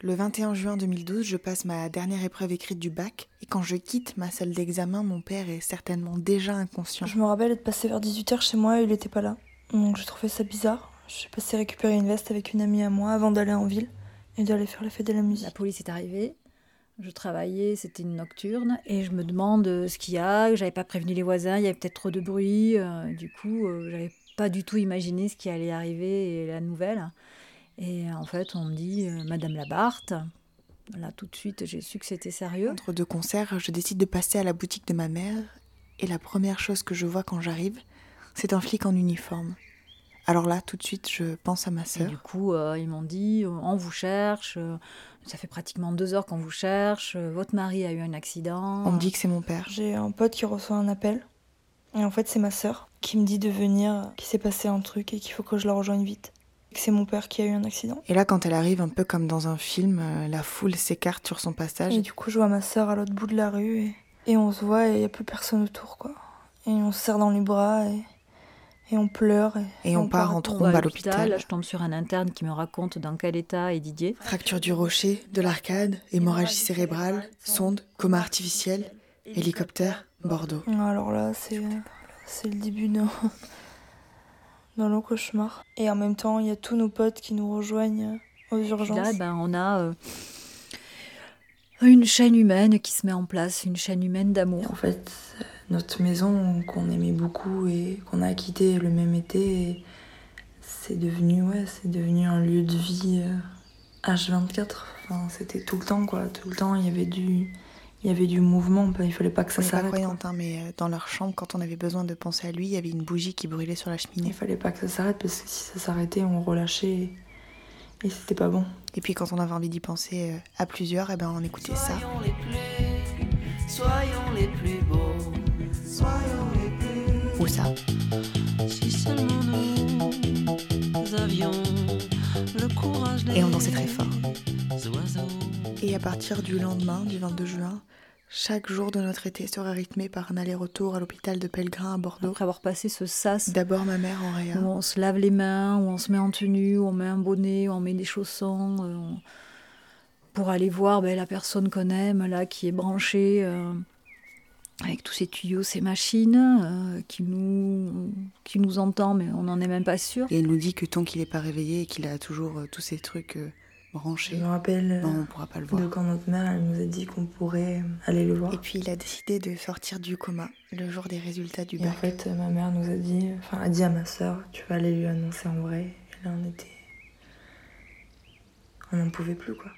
Le 21 juin 2012, je passe ma dernière épreuve écrite du bac, et quand je quitte ma salle d'examen, mon père est certainement déjà inconscient. Je me rappelle être passé vers 18h chez moi et il était pas là. Donc je trouvais ça bizarre. Je suis passé récupérer une veste avec une amie à moi avant d'aller en ville et d'aller faire la fête de la musique. La police est arrivée. Je travaillais, c'était une nocturne, et je me demande ce qu'il y a. J'avais pas prévenu les voisins, il y avait peut-être trop de bruit. euh, du coup, euh, j'avais pas du tout imaginé ce qui allait arriver et la nouvelle. Et en fait, on me dit euh, Madame Labarthe. Là, tout de suite, j'ai su que c'était sérieux. Entre deux concerts, je décide de passer à la boutique de ma mère, et la première chose que je vois quand j'arrive, c'est un flic en uniforme. Alors là, tout de suite, je pense à ma Et sœur. du coup, euh, ils m'ont dit euh, on vous cherche. euh, ça fait pratiquement deux heures qu'on vous cherche. euh, votre mari a eu un accident. On me dit que c'est mon père. J'ai un pote qui reçoit un appel. Et en fait, c'est ma sœur qui me dit de venir, qu'il s'est passé un truc et qu'il faut que je la rejoigne vite. Que c'est mon père qui a eu un accident. Et là, quand elle arrive, un peu comme dans un film, euh, la foule s'écarte sur son passage. Et du coup, je vois ma sœur à l'autre bout de la rue et, et on se voit et il n'y a plus personne autour, quoi. Et on se serre dans les bras et, et on pleure. Et, Et on part en trombe à l'hôpital. Là, je tombe sur un interne qui me raconte dans quel état est Didier. Fracture du rocher, de l'arcade, hémorragie cérébrale, sonde, coma artificiel, hélicoptère, Bordeaux. Alors là, c'est c'est le début d'un d'un long cauchemar. Et en même temps, il y a tous nos potes qui nous rejoignent aux urgences. Là, ben, on a euh, une chaîne humaine qui se met en place, une chaîne humaine d'amour. en fait, notre maison qu'on aimait beaucoup et qu'on a quitté le même été, c'est devenu ouais, c'est devenu un lieu de vie euh, H24. Enfin, c'était tout le temps quoi, tout le temps il y avait du il y avait du mouvement, il fallait pas que ça s'arrête. croyante, hein, mais euh, dans leur chambre, quand on avait besoin de penser à lui, il y avait une bougie qui brûlait sur la Il cheminée. fallait pas que ça s'arrête parce que si ça s'arrêtait, on relâchait et, et c'était pas bon. Et puis quand on avait envie d'y penser euh, à plusieurs, eh ben, on écoutait ça. Soyons les plus, soyons les plus beaux, soyons les plus. Ou ça? Si seulement nous avions le courage Et on dansait très fort. Et à partir du lendemain, du 22 juin, chaque jour de notre été sera rythmé par un aller-retour à l'hôpital de Pellegrin à Bordeaux. Après avoir passé ce sas D'abord ma mère en réa. où on se lave les mains, où on se met en tenue, où on met un bonnet, où on met des chaussons, euh, on- pour aller voir ben, la personne qu'on aime, là, qui est branchée euh, avec tous ces tuyaux, ces machines, euh, qui, nous, qui nous entend, mais on n'en est même pas sûr. Et il nous dit que tant qu'il n'est pas réveillé et qu'il a toujours euh, tous ces trucs Je me rappelle ben, on pourra pas le voir. de quand notre mère elle nous a dit qu'on pourrait aller le voir. Et puis il a décidé de sortir du coma le jour des résultats du Et en bac. fait, ma mère nous a dit, enfin, a dit à ma soeur, tu vas aller lui annoncer en vrai. Et là, on était. On n'en pouvait plus, quoi.